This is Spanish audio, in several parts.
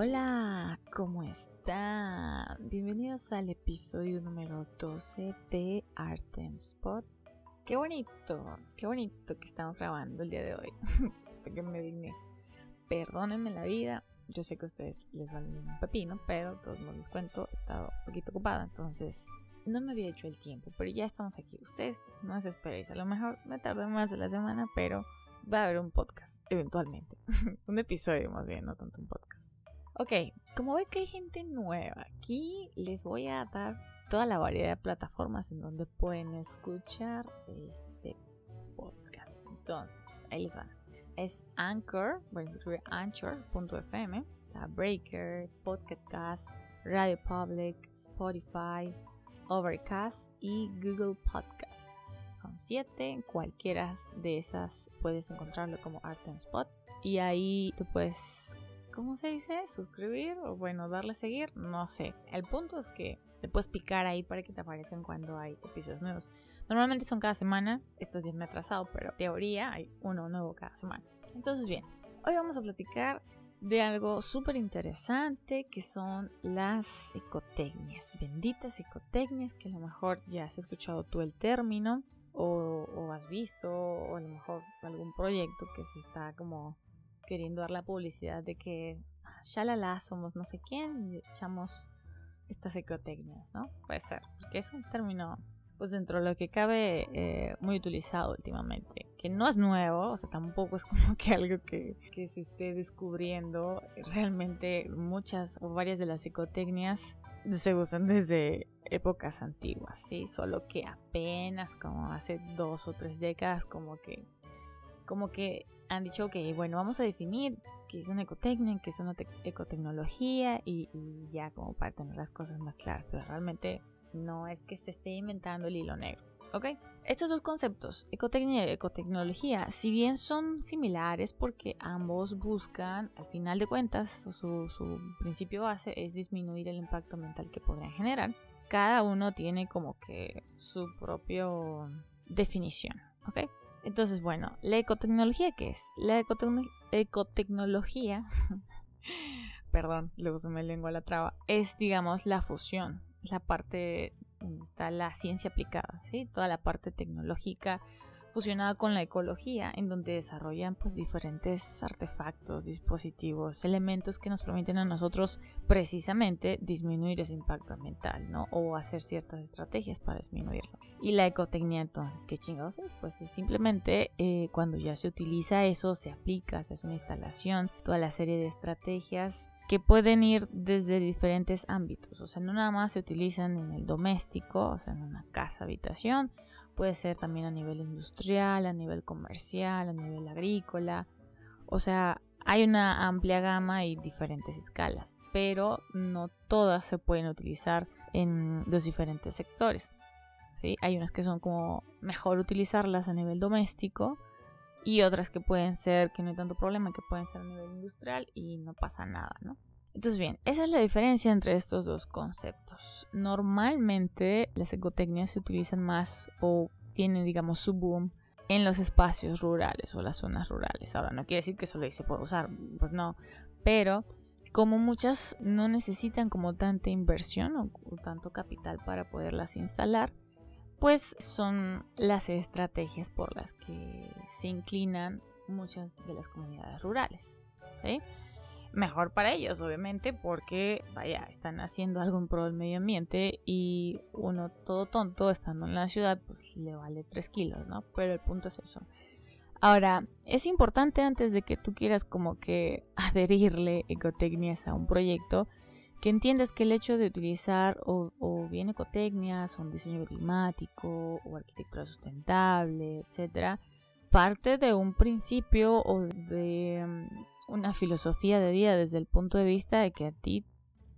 Hola, ¿cómo están? Bienvenidos al episodio número 12 de Art Spot. Qué bonito, qué bonito que estamos grabando el día de hoy. Hasta que me digné. Perdónenme la vida. Yo sé que a ustedes les vale un pepino, pero todos no les cuento, he estado un poquito ocupada, entonces no me había hecho el tiempo, pero ya estamos aquí. Ustedes no se esperéis, a lo mejor me tardé más de la semana, pero va a haber un podcast, eventualmente. un episodio más bien, no tanto un podcast. Ok, como ve que hay gente nueva, aquí les voy a dar toda la variedad de plataformas en donde pueden escuchar este podcast. Entonces, ahí les van. Es Anchor, bueno, escribe anchor.fm, Breaker, Podcast, Radio Public, Spotify, Overcast y Google Podcast. Son siete, cualquiera de esas puedes encontrarlo como Art and Spot. Y ahí te puedes ¿cómo se dice? Suscribir o bueno, darle a seguir, no sé. El punto es que te puedes picar ahí para que te aparezcan cuando hay episodios nuevos. Normalmente son cada semana, estos días me he atrasado, pero teoría hay uno nuevo cada semana. Entonces bien, hoy vamos a platicar de algo súper interesante que son las ecotecnias, benditas ecotecnias que a lo mejor ya has escuchado tú el término o has visto o a lo mejor algún proyecto que se está como queriendo dar la publicidad de que la somos no sé quién y echamos estas ecotecnias, ¿no? Puede ser, porque es un término, pues dentro de lo que cabe, eh, muy utilizado últimamente, que no es nuevo, o sea, tampoco es como que algo que, que se esté descubriendo. Realmente muchas o varias de las ecotecnias se usan desde épocas antiguas, ¿sí? Solo que apenas como hace dos o tres décadas como que como que han dicho, ok, bueno, vamos a definir qué es una ecotecnia, qué es una ecotecnología y, ya como para tener las cosas más claras, pero realmente no es que se esté inventando el hilo negro. ¿Ok? Estos dos conceptos, ecotecnia y ecotecnología, si bien son similares porque ambos buscan, al final de cuentas, su, su principio base es disminuir el impacto ambiental que podrían generar, cada uno tiene como que su propia definición. ¿Ok? Entonces, bueno, ¿la ecotecnología qué es? La ecotecnología, perdón, luego se me lengua la traba, es, digamos, la fusión, la parte donde está la ciencia aplicada, ¿sí? Toda la parte tecnológica fusionada con la ecología, en donde desarrollan pues diferentes artefactos, dispositivos, elementos que nos permiten a nosotros precisamente disminuir ese impacto ambiental, ¿no? O hacer ciertas estrategias para disminuirlo. Y la ecotecnia entonces, ¿qué chingados es? Pues es simplemente eh, cuando ya se utiliza eso, se aplica, se hace una instalación, toda la serie de estrategias que pueden ir desde diferentes ámbitos, o sea, no nada más se utilizan en el doméstico, o sea, en una casa, habitación, puede ser también a nivel industrial, a nivel comercial, a nivel agrícola. O sea, hay una amplia gama y diferentes escalas, pero no todas se pueden utilizar en los diferentes sectores. ¿sí? Hay unas que son como mejor utilizarlas a nivel doméstico y otras que pueden ser, que no hay tanto problema, que pueden ser a nivel industrial y no pasa nada, ¿no? Entonces bien, esa es la diferencia entre estos dos conceptos. Normalmente las ecotecnias se utilizan más o tienen, digamos, su boom en los espacios rurales o las zonas rurales. Ahora, no quiere decir que solo se puede usar, pues no, pero como muchas no necesitan como tanta inversión o, tanto capital para poderlas instalar, pues son las estrategias por las que se inclinan muchas de las comunidades rurales. ¿sí? Mejor para ellos, obviamente, porque, vaya, están haciendo algo en pro del medio ambiente y uno todo tonto estando en la ciudad, pues le vale 3 kilos, ¿no? Pero el punto es eso. Ahora, es importante antes de que tú quieras como que adherirle ecotecnias a un proyecto, que entiendas que el hecho de utilizar o, o bien ecotecnias, o un diseño climático, o arquitectura sustentable, etcétera, parte de un principio o de mm, una filosofía de vida desde el punto de vista de que a ti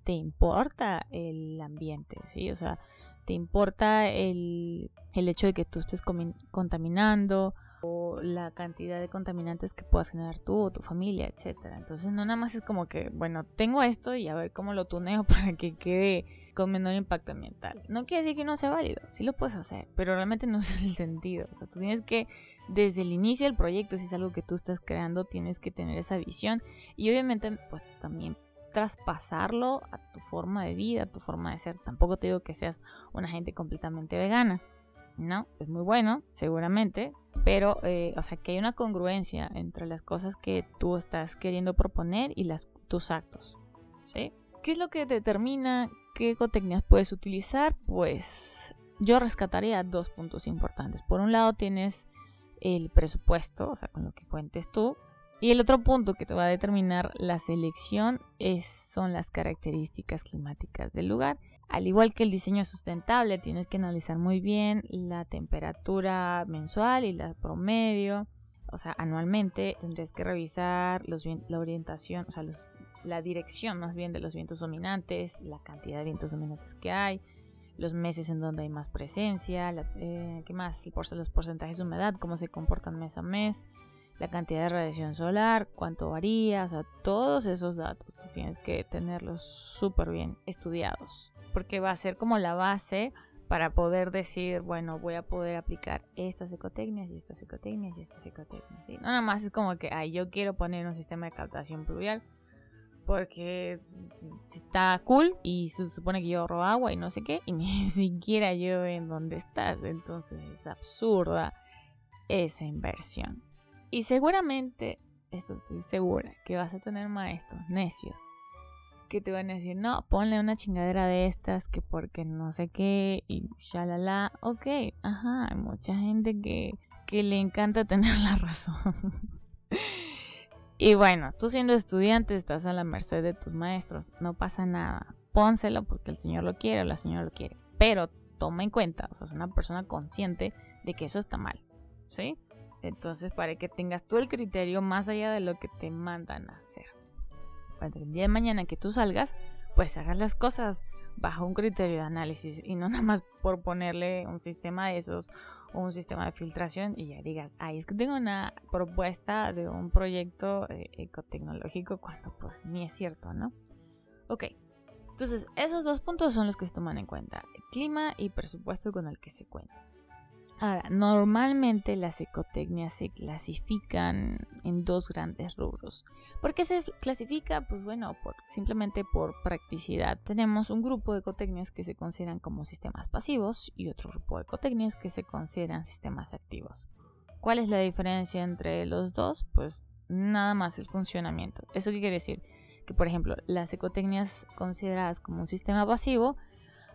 te importa el ambiente, ¿sí? O sea, te importa el, el hecho de que tú estés contaminando o la cantidad de contaminantes que puedas generar tú o tu familia, etcétera. Entonces no nada más es como que, bueno, tengo esto y a ver cómo lo tuneo para que quede con menor impacto ambiental. No quiere decir que no sea válido, sí lo puedes hacer, pero realmente no es el sentido. O sea, tú tienes que, desde el inicio del proyecto, si es algo que tú estás creando, tienes que tener esa visión y obviamente, pues también traspasarlo a tu forma de vida, a tu forma de ser. Tampoco te digo que seas una gente completamente vegana. No, es muy bueno, seguramente, pero, eh, o sea, que hay una congruencia entre las cosas que tú estás queriendo proponer y tus actos, ¿sí? ¿Qué es lo que determina qué ecotecnias puedes utilizar? Pues yo rescataría dos puntos importantes. Por un lado tienes el presupuesto, o sea, con lo que cuentes tú, y el otro punto que te va a determinar la selección son las características climáticas del lugar. Al igual que el diseño sustentable, tienes que analizar muy bien la temperatura mensual y la promedio. O sea, anualmente tendrías que revisar los, la orientación, o sea, la dirección más bien de los vientos dominantes, la cantidad de vientos dominantes que hay, los meses en donde hay más presencia, eh, ¿qué los porcentajes de humedad, cómo se comportan mes a mes la cantidad de radiación solar, cuánto varía, todos esos datos tú tienes que tenerlos súper bien estudiados, porque va a ser como la base para poder decir, bueno, voy a poder aplicar estas ecotecnias y estas ecotecnias y estas ecotecnias. No nada más es como que, yo quiero poner un sistema de captación pluvial porque está cool y se supone que yo ahorro agua y no sé qué, y ni siquiera yo en dónde estás. Entonces es absurda esa inversión. Y seguramente, esto estoy segura, que vas a tener maestros necios que te van a decir, no, ponle una chingadera de estas, que porque no sé qué, y shalala. Ok, ajá, hay mucha gente que, que le encanta tener la razón. y bueno, tú siendo estudiante estás a la merced de tus maestros, no pasa nada. Pónselo porque el señor lo quiere o la señora lo quiere. Pero toma en cuenta, o sea, es una persona consciente de que eso está mal, ¿sí? Entonces, para que tengas tú el criterio más allá de lo que te mandan a hacer. Cuando el día de mañana que tú salgas, pues hagas las cosas bajo un criterio de análisis y no nada más por ponerle un sistema de esos o un sistema de filtración y ya digas, ay, es que tengo una propuesta de un proyecto eh, ecotecnológico cuando pues ni es cierto, ¿no? Ok, entonces esos dos puntos son los que se toman en cuenta, clima y presupuesto con el que se cuenta. Ahora, normalmente las ecotecnias se clasifican en dos grandes rubros. ¿Por qué se clasifica? Pues bueno, simplemente por practicidad. Tenemos un grupo de ecotecnias que se consideran como sistemas pasivos y otro grupo de ecotecnias que se consideran sistemas activos. ¿Cuál es la diferencia entre los dos? Pues nada más el funcionamiento. ¿Eso qué quiere decir? Que por ejemplo, las ecotecnias consideradas como un sistema pasivo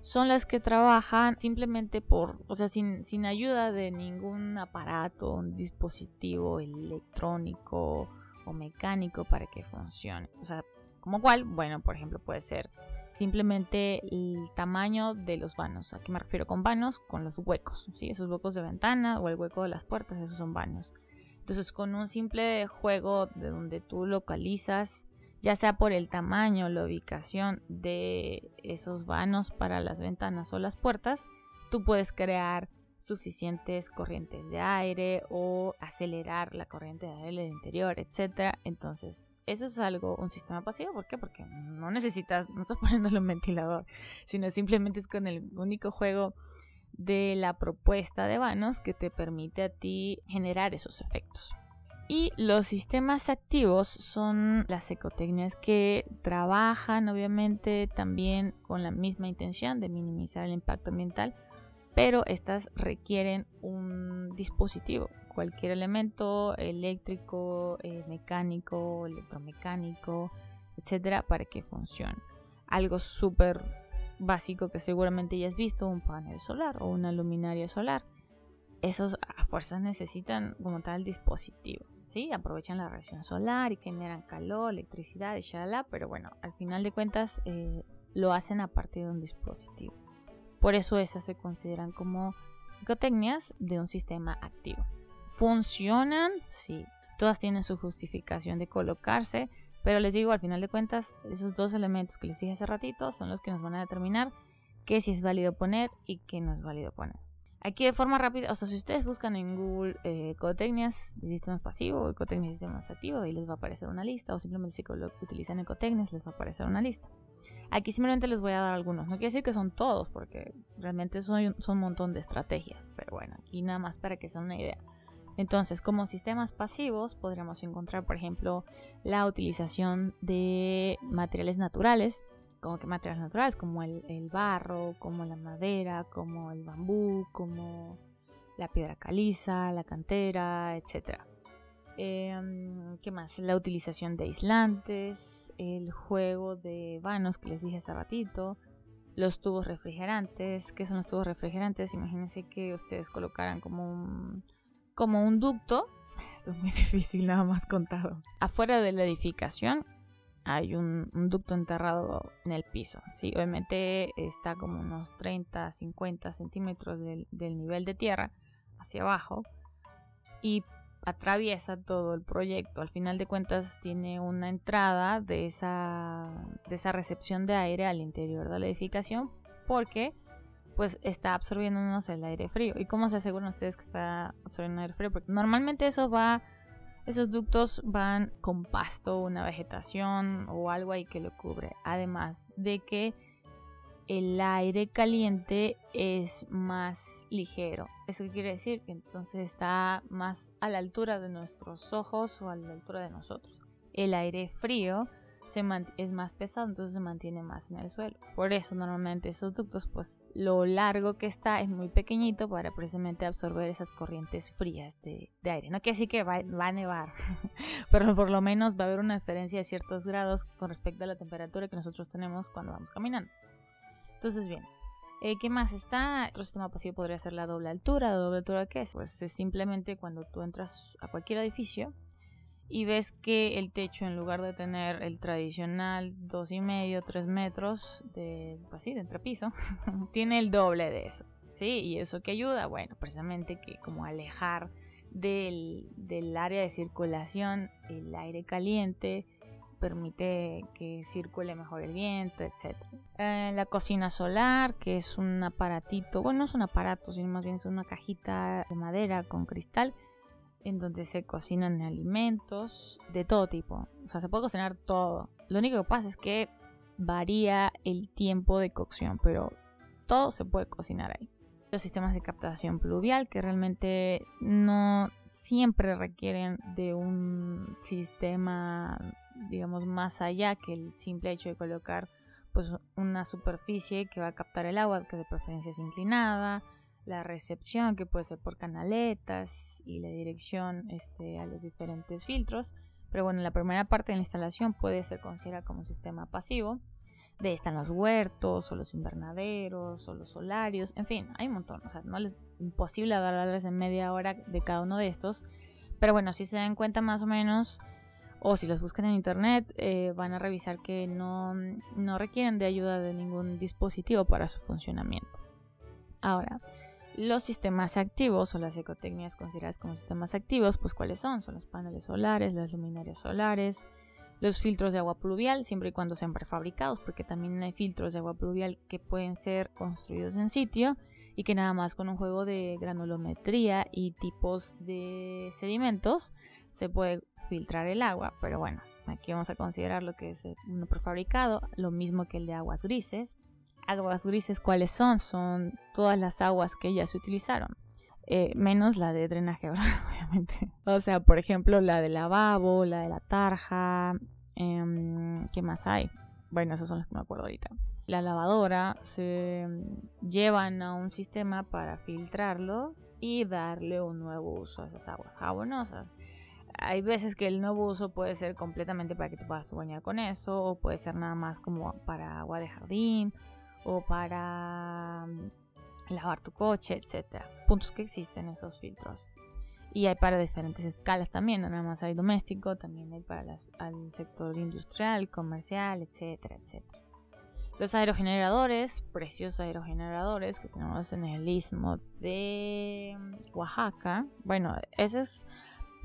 son las que trabajan simplemente por, o sea, sin, sin ayuda de ningún aparato, un dispositivo electrónico o mecánico para que funcione. O sea, como cual, bueno, por ejemplo, puede ser simplemente el tamaño de los vanos. ¿A qué me refiero con vanos? Con los huecos, ¿sí? Esos huecos de ventana o el hueco de las puertas, esos son vanos. Entonces, con un simple juego de donde tú localizas ya sea por el tamaño, la ubicación de esos vanos para las ventanas o las puertas, tú puedes crear suficientes corrientes de aire o acelerar la corriente de aire del interior, etc. Entonces, eso es algo, un sistema pasivo. ¿Por qué? Porque no necesitas, no estás poniéndole un ventilador, sino simplemente es con el único juego de la propuesta de vanos que te permite a ti generar esos efectos. Y los sistemas activos son las ecotecnias que trabajan obviamente también con la misma intención de minimizar el impacto ambiental, pero estas requieren un dispositivo, cualquier elemento eléctrico, eh, mecánico, electromecánico, etcétera, para que funcione. Algo súper básico que seguramente ya has visto, un panel solar o una luminaria solar. Esos a fuerzas necesitan como tal dispositivo. ¿Sí? Aprovechan la radiación solar y generan calor, electricidad, y pero bueno, al final de cuentas eh, lo hacen a partir de un dispositivo. Por eso esas se consideran como ecotecnias de un sistema activo. ¿Funcionan? Sí. Todas tienen su justificación de colocarse, pero les digo, al final de cuentas, esos dos elementos que les dije hace ratito son los que nos van a determinar qué si es válido poner y qué no es válido poner. Aquí de forma rápida, o sea, si ustedes buscan en Google eh, ecotecnias de sistemas pasivos, ecotecnias de sistemas activos, ahí les va a aparecer una lista, o simplemente si utilizan ecotecnias les va a aparecer una lista. Aquí simplemente les voy a dar algunos, no quiere decir que son todos, porque realmente son, son un montón de estrategias, pero bueno, aquí nada más para que sea una idea. Entonces, como sistemas pasivos podríamos encontrar, por ejemplo, la utilización de materiales naturales, como que materiales naturales, como el, barro, como la madera, como el bambú, como la piedra caliza, la cantera, etc. Em, ¿Qué más? La utilización de aislantes, el juego de vanos que les dije hace ratito, los tubos refrigerantes. ¿Qué son los tubos refrigerantes? Imagínense que ustedes colocaran como como un ducto. Esto es muy difícil nada más contado. Afuera de la edificación hay un, ducto enterrado en el piso. ¿sí? Obviamente está como unos 30, 50 centímetros del, nivel de tierra hacia abajo. Y atraviesa todo el proyecto. Al final de cuentas tiene una entrada de esa, de esa recepción de aire al interior de la edificación porque pues está absorbiéndonos el aire frío. ¿Y cómo se aseguran ustedes que está absorbiendo aire frío? Porque normalmente eso va, esos ductos van con pasto, una vegetación o algo ahí que lo cubre. Además de que el aire caliente es más ligero. ¿Eso quiere decir? Que entonces está más a la altura de nuestros ojos o a la altura de nosotros. El aire frío se es más pesado, entonces se mantiene más en el suelo. Por eso normalmente esos ductos, pues lo largo que está es muy pequeñito para precisamente absorber esas corrientes frías de, aire. No quiere decir que va, va a nevar, pero por lo menos va a haber una diferencia de ciertos grados con respecto a la temperatura que nosotros tenemos cuando vamos caminando. Entonces, bien. Eh, ¿Qué más está? Otro sistema pasivo podría ser la doble altura. ¿La doble altura qué es? Pues es simplemente cuando tú entras a cualquier edificio y ves que el techo, en lugar de tener el tradicional dos y medio, tres metros de, pues de entrepiso, tiene el doble de eso. ¿Sí? ¿Y eso qué ayuda? Bueno, precisamente que como alejar del, del área de circulación el aire caliente permite que circule mejor el viento, etc. Eh, la cocina solar, que es un aparatito, bueno, no es un aparato, sino más bien es una cajita de madera con cristal en donde se cocinan alimentos de todo tipo. O sea, se puede cocinar todo. Lo único que pasa es que varía el tiempo de cocción, pero todo se puede cocinar ahí. Los sistemas de captación pluvial que realmente no siempre requieren de un sistema digamos, más allá que el simple hecho de colocar pues una superficie que va a captar el agua, que de preferencia es inclinada, la recepción que puede ser por canaletas y la dirección este, a los diferentes filtros. Pero bueno, la primera parte de la instalación puede ser considerada como un sistema pasivo. De ahí están los huertos, o los invernaderos, o los solarios, en fin, hay un montón. O sea, no es imposible hablarles en media hora de cada uno de estos. Pero bueno, si se dan cuenta más o menos, o si los buscan en internet eh, van a revisar que no, requieren de ayuda de ningún dispositivo para su funcionamiento. Ahora, los sistemas activos o las ecotecnias consideradas como sistemas activos, pues cuáles son? Son los paneles solares, las luminarias solares, los filtros de agua pluvial, siempre y cuando sean prefabricados, porque también hay filtros de agua pluvial que pueden ser construidos en sitio y que nada más con un juego de granulometría y tipos de sedimentos se puede filtrar el agua, pero bueno, aquí vamos a considerar lo que es uno prefabricado, lo mismo que el de aguas grises. Aguas grises, ¿cuáles son? Son todas las aguas que ya se utilizaron. Eh, menos la de drenaje, obviamente. O sea, por ejemplo, la de lavabo, la de la tarja. Em, ¿Qué más hay? Bueno, esas son las que me acuerdo ahorita. La lavadora se llevan a un sistema para filtrarlo y darle un nuevo uso a esas aguas jabonosas hay veces que el nuevo uso puede ser completamente para que te puedas bañar con eso, o puede ser nada más como para agua de jardín, o para mm, lavar tu coche, etcétera. Puntos que existen esos filtros. Y hay para diferentes escalas también, no nada más hay doméstico, también hay para el sector industrial, comercial, etcétera, etcétera. Los aerogeneradores, preciosos aerogeneradores que tenemos en el istmo de Oaxaca. Bueno, ese es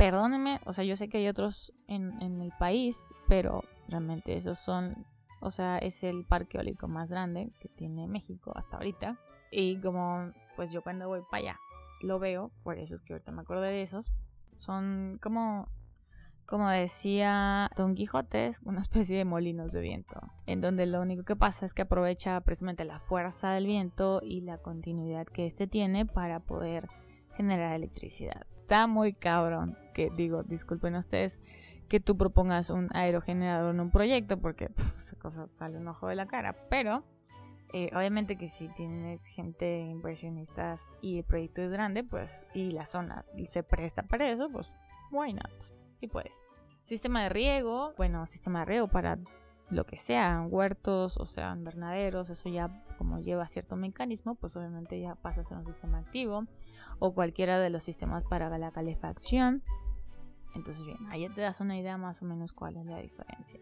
perdónenme, o sea, yo sé que hay otros en, el país, pero realmente esos son, o sea, es el parque eólico más grande que tiene México hasta ahorita. Y como, pues yo cuando voy para allá lo veo, por eso es que ahorita me acuerdo de esos, son como, como decía Don Quijote, una especie de molinos de viento, en donde lo único que pasa es que aprovecha precisamente la fuerza del viento y la continuidad que éste tiene para poder generar electricidad. está muy cabrón. Que digo, disculpen ustedes que tú propongas un aerogenerador en un proyecto porque esa cosa sale un ojo de la cara. Pero eh, obviamente que si tienes gente inversionistas y el proyecto es grande, pues y la zona se presta para eso, pues why not? Sí puedes. Sistema de riego, bueno, sistema de riego para lo que sean huertos o sean invernaderos, eso ya como lleva cierto mecanismo, pues obviamente ya pasa a ser un sistema activo o cualquiera de los sistemas para la calefacción. Entonces, bien, ahí te das una idea más o menos cuál es la diferencia.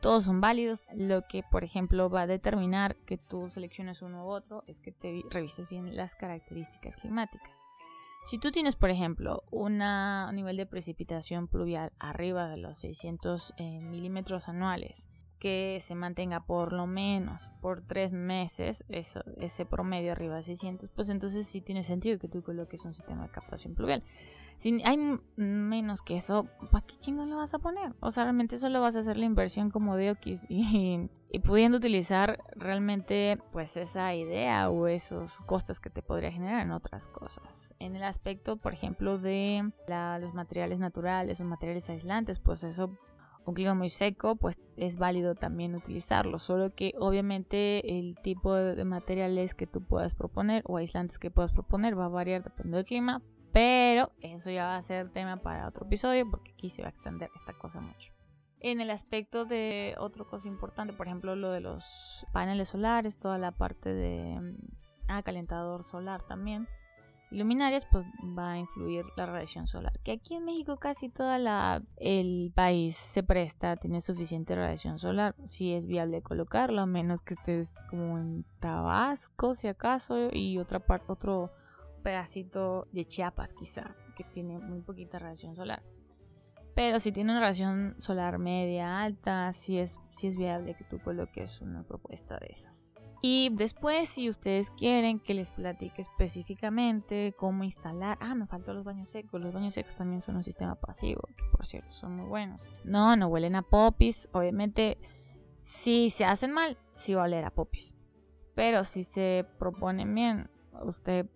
Todos son válidos. Lo que, por ejemplo, va a determinar que tú selecciones uno u otro es que te revises bien las características climáticas. Si tú tienes, por ejemplo, un nivel de precipitación pluvial arriba de los 600 eh, milímetros anuales, que se mantenga por lo menos por tres meses, ese promedio arriba de 600, pues entonces sí tiene sentido que tú coloques un sistema de captación pluvial. Si hay menos que eso, ¿para qué chingo lo vas a poner? O sea, realmente solo vas a hacer la inversión como de Oquis y, y, pudiendo utilizar realmente pues esa idea o esos costos que te podría generar en otras cosas. En el aspecto, por ejemplo, de los materiales naturales o materiales aislantes, pues eso un clima muy seco, pues es válido también utilizarlo. Solo que obviamente el tipo de materiales que tú puedas proponer o aislantes que puedas proponer va a variar dependiendo del clima. Pero eso ya va a ser tema para otro episodio porque aquí se va a extender esta cosa mucho. En el aspecto de otra cosa importante, por ejemplo, lo de los paneles solares, toda la parte de mm, ah, calentador solar también luminarias, pues va a influir la radiación solar. Que aquí en México casi todo el país se presta, tiene suficiente radiación solar. Si es viable colocarlo, a menos que estés como en Tabasco, si acaso, y otra parte, otro pedacito de Chiapas quizá, que tiene muy poquita radiación solar. Pero si tiene una radiación solar media alta, si es, si es viable que tú coloques una propuesta de esas. Y después, si ustedes quieren que les platique específicamente cómo instalar. Ah, me faltó los baños secos. Los baños secos también son un sistema pasivo, que por cierto son muy buenos. No, no huelen a popis. Obviamente, si se hacen mal, sí va a oler a popis. Pero si se proponen bien, usted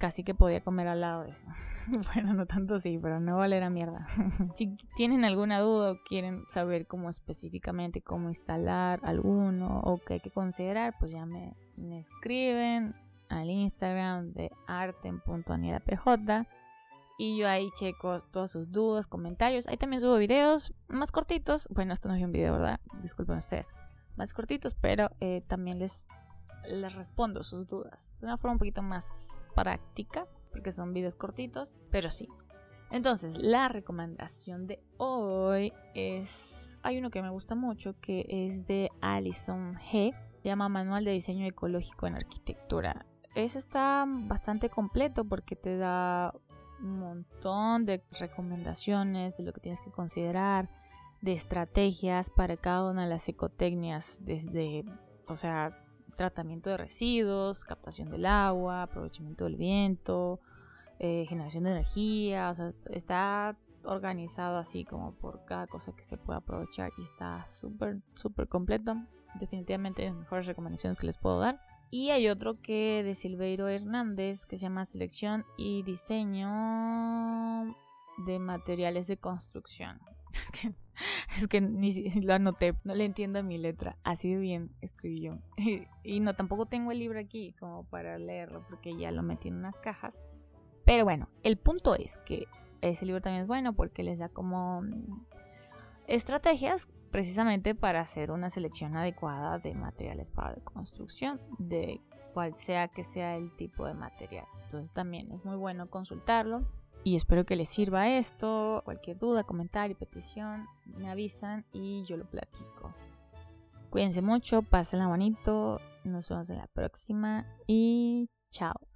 casi que podía comer al lado de eso. bueno, no tanto así, pero no valer a mierda. si tienen alguna duda o quieren saber cómo específicamente cómo instalar alguno o qué hay que considerar, pues ya me, escriben al Instagram de arten.anielapj y yo ahí checo todas sus dudas, comentarios. Ahí también subo videos más cortitos. Bueno, esto no es un video, ¿verdad? Disculpen ustedes. Más cortitos, pero eh, también les les respondo sus dudas de una forma un poquito más práctica, porque son videos cortitos, pero sí. Entonces, la recomendación de hoy es. Hay uno que me gusta mucho que es de Alison G. Se llama Manual de Diseño Ecológico en Arquitectura. Eso está bastante completo porque te da un montón de recomendaciones de lo que tienes que considerar, de estrategias para cada una de las ecotecnias, desde, o sea, tratamiento de residuos, captación del agua, aprovechamiento del viento, eh, generación de energía, o sea, está organizado así como por cada cosa que se puede aprovechar y está súper, súper completo. Definitivamente las mejores recomendaciones que les puedo dar. Y hay otro que de Silveiro Hernández que se llama Selección y Diseño de Materiales de Construcción. Es que Es que ni lo anoté, no le entiendo mi letra. Así de bien escribí yo. Y, no, tampoco tengo el libro aquí como para leerlo porque ya lo metí en unas cajas. Pero bueno, el punto es que ese libro también es bueno porque les da como mm, estrategias precisamente para hacer una selección adecuada de materiales para la construcción, de cual sea que sea el tipo de material. Entonces también es muy bueno consultarlo y espero que les sirva esto. Cualquier duda, comentario, petición, me avisan y yo lo platico. Cuídense mucho, pásenla bonito. Nos vemos en la próxima y chao.